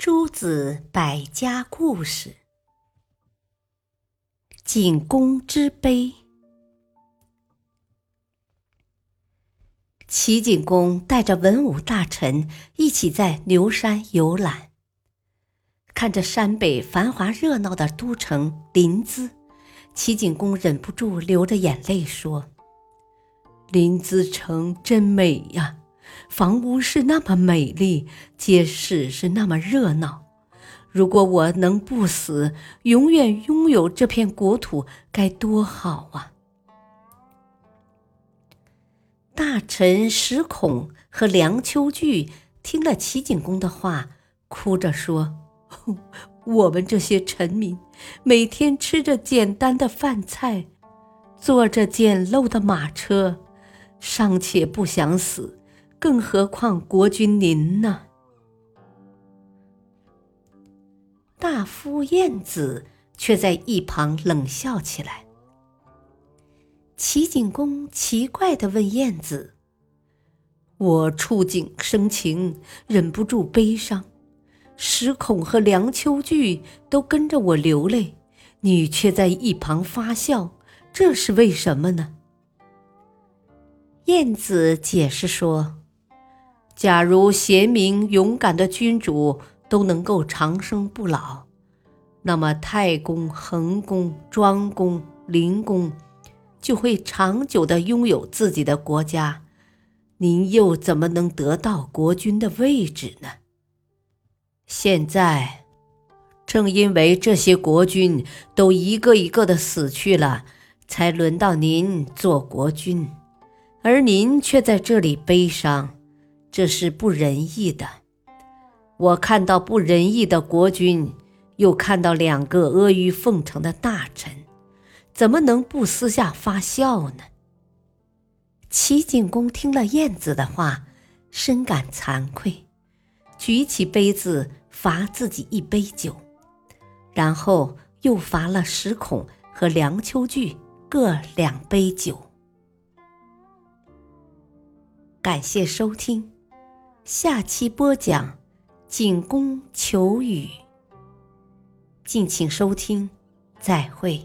诸子百家故事：景公之碑。齐景公带着文武大臣一起在牛山游览，看着山北繁华热闹的都城临淄，齐景公忍不住流着眼泪说：“临淄城真美呀！”房屋是那么美丽，街市是那么热闹。如果我能不死，永远拥有这片国土，该多好啊！大臣石孔和梁丘据听了齐景公的话，哭着说：“ 我们这些臣民，每天吃着简单的饭菜，坐着简陋的马车，尚且不想死。”更何况国君您呢？大夫晏子却在一旁冷笑起来。齐景公奇怪的问晏子：“我触景生情，忍不住悲伤；石孔和梁丘据都跟着我流泪，你却在一旁发笑，这是为什么呢？”晏子解释说。假如贤明勇敢的君主都能够长生不老，那么太公、恒公、庄公、灵公就会长久的拥有自己的国家。您又怎么能得到国君的位置呢？现在，正因为这些国君都一个一个的死去了，才轮到您做国君，而您却在这里悲伤。这是不仁义的。我看到不仁义的国君，又看到两个阿谀奉承的大臣，怎么能不私下发笑呢？齐景公听了晏子的话，深感惭愧，举起杯子罚自己一杯酒，然后又罚了石孔和梁丘据各两杯酒。感谢收听。下期播讲，景公求雨。敬请收听，再会。